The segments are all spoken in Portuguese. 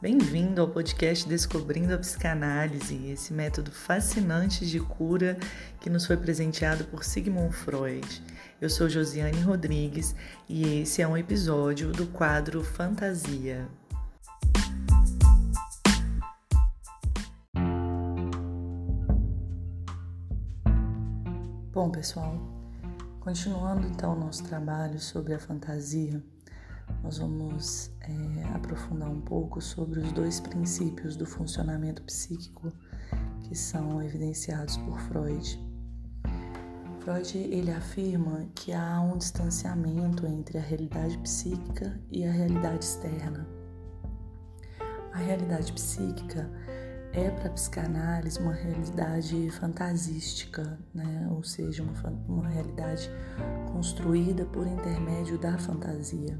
Bem-vindo ao podcast Descobrindo a Psicanálise, esse método fascinante de cura que nos foi presenteado por Sigmund Freud. Eu sou Josiane Rodrigues e esse é um episódio do quadro Fantasia. Bom, pessoal, continuando então o nosso trabalho sobre a fantasia, nós vamos é, aprofundar um pouco sobre os dois princípios do funcionamento psíquico que são evidenciados por Freud. Freud ele afirma que há um distanciamento entre a realidade psíquica e a realidade externa. A realidade psíquica é para a psicanálise uma realidade fantasística, né? ou seja, uma, uma realidade construída por intermédio da fantasia.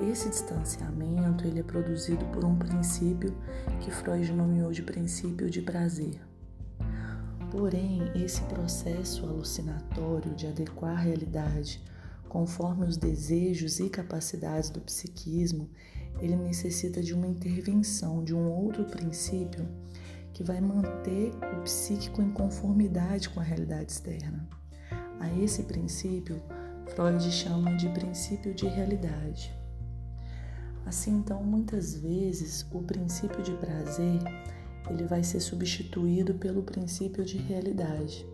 Esse distanciamento ele é produzido por um princípio que Freud nomeou de princípio de prazer. Porém, esse processo alucinatório de adequar a realidade conforme os desejos e capacidades do psiquismo, ele necessita de uma intervenção de um outro princípio que vai manter o psíquico em conformidade com a realidade externa. A esse princípio, Freud chama de princípio de realidade. Assim, então, muitas vezes o princípio de prazer ele vai ser substituído pelo princípio de realidade,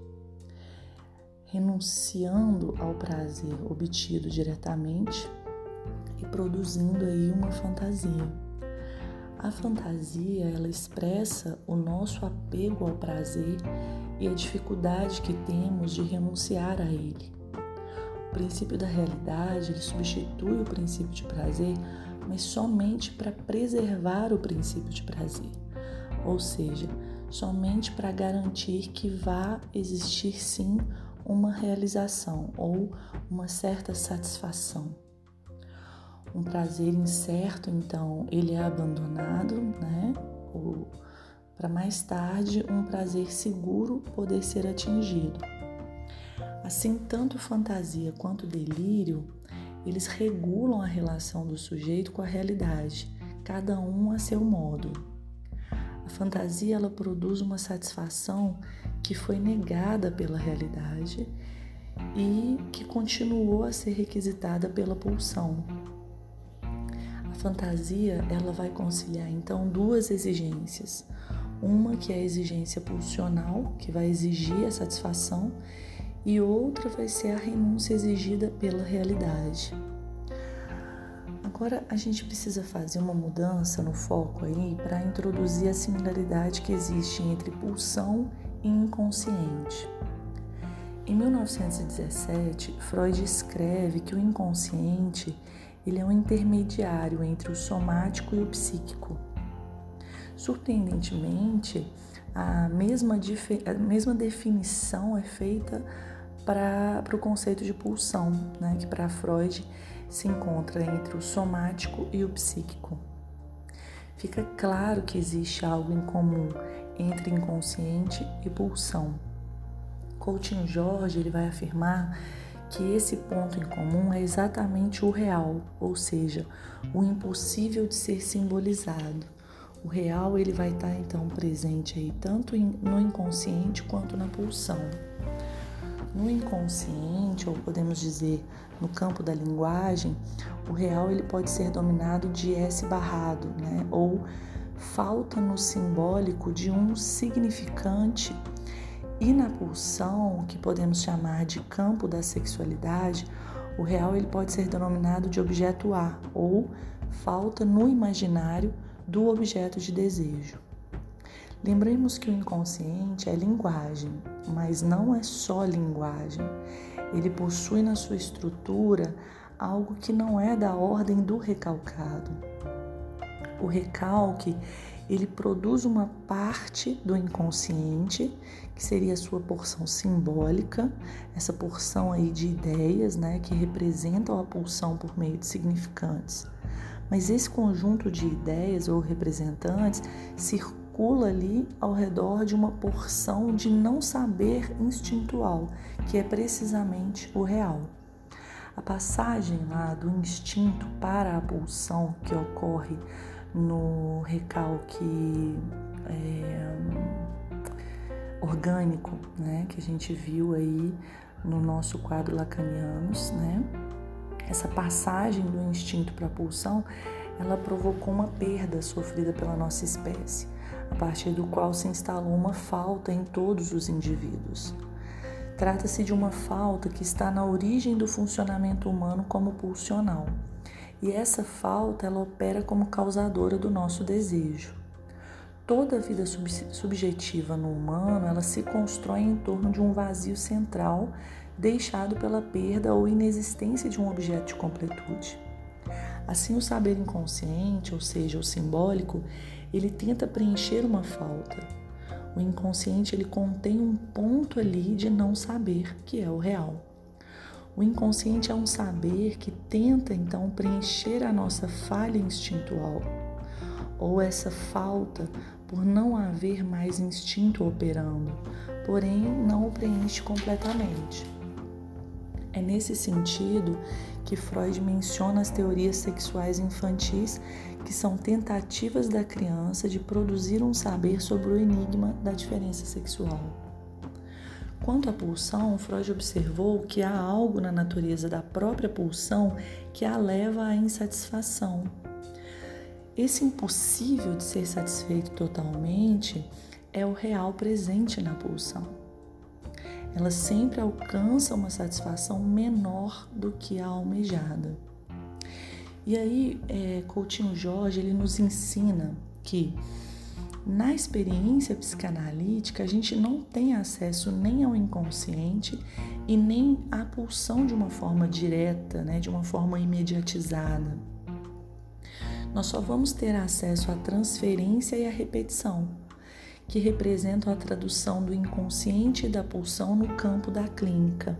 renunciando ao prazer obtido diretamente e produzindo aí uma fantasia. A fantasia, ela expressa o nosso apego ao prazer e a dificuldade que temos de renunciar a ele. O princípio da realidade, ele substitui o princípio de prazer mas somente para preservar o princípio de prazer, ou seja, somente para garantir que vá existir sim uma realização ou uma certa satisfação. Um prazer incerto, então, ele é abandonado, né? para mais tarde um prazer seguro poder ser atingido. Assim, tanto fantasia quanto delírio eles regulam a relação do sujeito com a realidade, cada um a seu modo. A fantasia ela produz uma satisfação que foi negada pela realidade e que continuou a ser requisitada pela pulsão. A fantasia ela vai conciliar então duas exigências. Uma que é a exigência pulsional, que vai exigir a satisfação, e outra vai ser a renúncia exigida pela realidade. Agora a gente precisa fazer uma mudança no foco aí para introduzir a similaridade que existe entre pulsão e inconsciente. Em 1917, Freud escreve que o inconsciente ele é um intermediário entre o somático e o psíquico. Surpreendentemente, a mesma, a mesma definição é feita para o conceito de pulsão, né, que para Freud se encontra entre o somático e o psíquico. Fica claro que existe algo em comum entre inconsciente e pulsão. Coutinho Jorge ele vai afirmar que esse ponto em comum é exatamente o real, ou seja, o impossível de ser simbolizado. O real ele vai estar então presente aí tanto no inconsciente quanto na pulsão. No inconsciente, ou podemos dizer no campo da linguagem, o real ele pode ser dominado de S barrado, né? ou falta no simbólico de um significante. E na pulsão, que podemos chamar de campo da sexualidade, o real ele pode ser denominado de objeto A, ou falta no imaginário do objeto de desejo. Lembremos que o inconsciente é linguagem, mas não é só linguagem. Ele possui na sua estrutura algo que não é da ordem do recalcado. O recalque, ele produz uma parte do inconsciente, que seria a sua porção simbólica, essa porção aí de ideias, né, que representam a pulsão por meio de significantes. Mas esse conjunto de ideias ou representantes circula circula ali ao redor de uma porção de não saber instintual, que é precisamente o real. A passagem lá do instinto para a pulsão que ocorre no recalque é, orgânico, né, que a gente viu aí no nosso quadro lacanianos, né? Essa passagem do instinto para a pulsão, ela provocou uma perda sofrida pela nossa espécie, a partir do qual se instalou uma falta em todos os indivíduos. Trata-se de uma falta que está na origem do funcionamento humano como pulsional. E essa falta ela opera como causadora do nosso desejo. Toda a vida sub subjetiva no humano, ela se constrói em torno de um vazio central deixado pela perda ou inexistência de um objeto de completude. Assim, o saber inconsciente, ou seja, o simbólico, ele tenta preencher uma falta, o inconsciente ele contém um ponto ali de não saber, que é o real. O inconsciente é um saber que tenta então preencher a nossa falha instintual, ou essa falta por não haver mais instinto operando, porém não o preenche completamente. É nesse sentido que Freud menciona as teorias sexuais infantis, que são tentativas da criança de produzir um saber sobre o enigma da diferença sexual. Quanto à pulsão, Freud observou que há algo na natureza da própria pulsão que a leva à insatisfação. Esse impossível de ser satisfeito totalmente é o real presente na pulsão ela sempre alcança uma satisfação menor do que a almejada. E aí, é, Coutinho Jorge ele nos ensina que na experiência psicanalítica a gente não tem acesso nem ao inconsciente e nem à pulsão de uma forma direta, né, de uma forma imediatizada. Nós só vamos ter acesso à transferência e à repetição que representam a tradução do inconsciente e da pulsão no campo da clínica.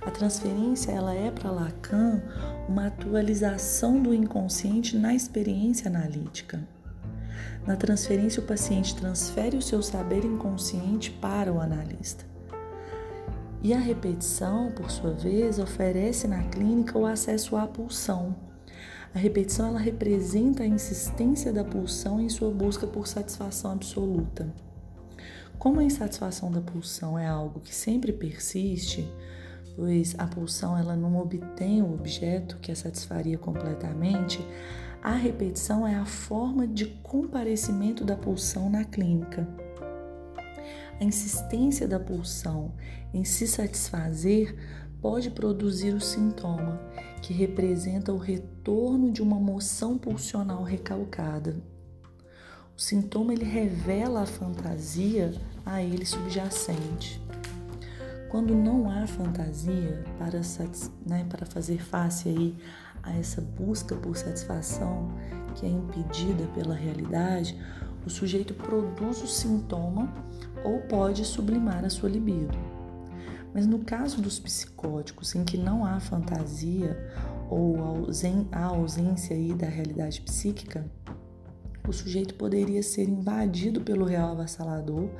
A transferência ela é para Lacan uma atualização do inconsciente na experiência analítica. Na transferência, o paciente transfere o seu saber inconsciente para o analista. E a repetição, por sua vez, oferece na clínica o acesso à pulsão a repetição ela representa a insistência da pulsão em sua busca por satisfação absoluta. Como a insatisfação da pulsão é algo que sempre persiste, pois a pulsão ela não obtém o objeto que a satisfaria completamente, a repetição é a forma de comparecimento da pulsão na clínica. A insistência da pulsão em se satisfazer pode produzir o sintoma, que representa o retorno de uma moção pulsional recalcada. O sintoma ele revela a fantasia a ele subjacente. Quando não há fantasia para, né, para fazer face aí a essa busca por satisfação que é impedida pela realidade, o sujeito produz o sintoma ou pode sublimar a sua libido. Mas no caso dos psicóticos, em que não há fantasia ou a ausência aí da realidade psíquica, o sujeito poderia ser invadido pelo real avassalador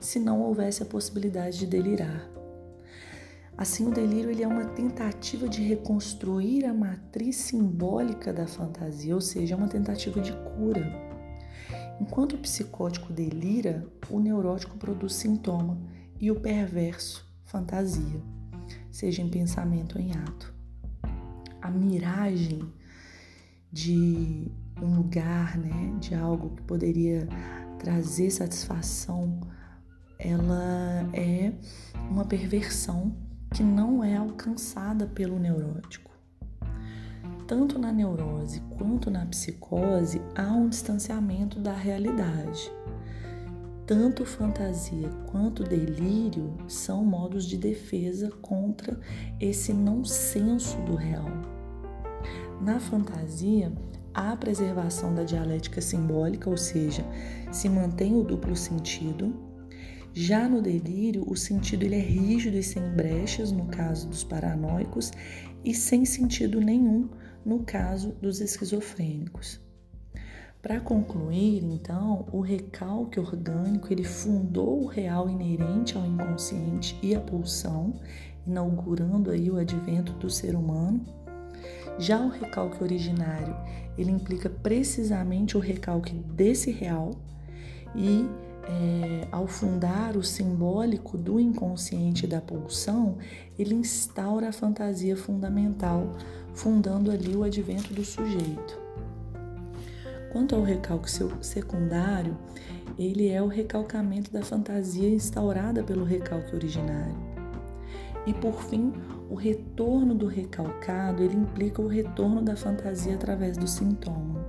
se não houvesse a possibilidade de delirar. Assim, o delírio ele é uma tentativa de reconstruir a matriz simbólica da fantasia, ou seja, é uma tentativa de cura. Enquanto o psicótico delira, o neurótico produz sintoma e o perverso fantasia, seja em pensamento ou em ato. A miragem de um lugar, né, de algo que poderia trazer satisfação, ela é uma perversão que não é alcançada pelo neurótico. Tanto na neurose quanto na psicose há um distanciamento da realidade. Tanto fantasia quanto delírio são modos de defesa contra esse não senso do real. Na fantasia, há a preservação da dialética simbólica, ou seja, se mantém o duplo sentido. Já no delírio, o sentido ele é rígido e sem brechas, no caso dos paranoicos, e sem sentido nenhum, no caso dos esquizofrênicos. Para concluir, então, o recalque orgânico ele fundou o real inerente ao inconsciente e à pulsão, inaugurando aí o advento do ser humano. Já o recalque originário, ele implica precisamente o recalque desse real e é, ao fundar o simbólico do inconsciente da pulsão, ele instaura a fantasia fundamental, fundando ali o advento do sujeito. Quanto ao recalque secundário, ele é o recalcamento da fantasia instaurada pelo recalque originário. E por fim, o retorno do recalcado, ele implica o retorno da fantasia através do sintoma.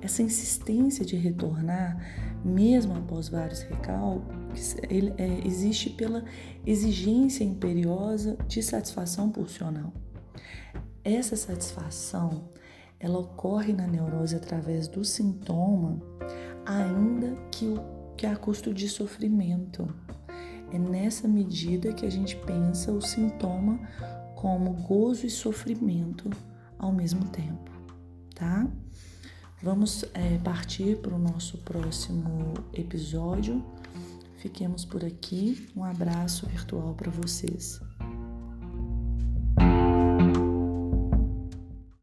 Essa insistência de retornar, mesmo após vários recalques, ele, é, existe pela exigência imperiosa de satisfação pulsional. Essa satisfação ela ocorre na neurose através do sintoma, ainda que, o, que a custo de sofrimento. É nessa medida que a gente pensa o sintoma como gozo e sofrimento ao mesmo tempo, tá? Vamos é, partir para o nosso próximo episódio. Fiquemos por aqui. Um abraço virtual para vocês.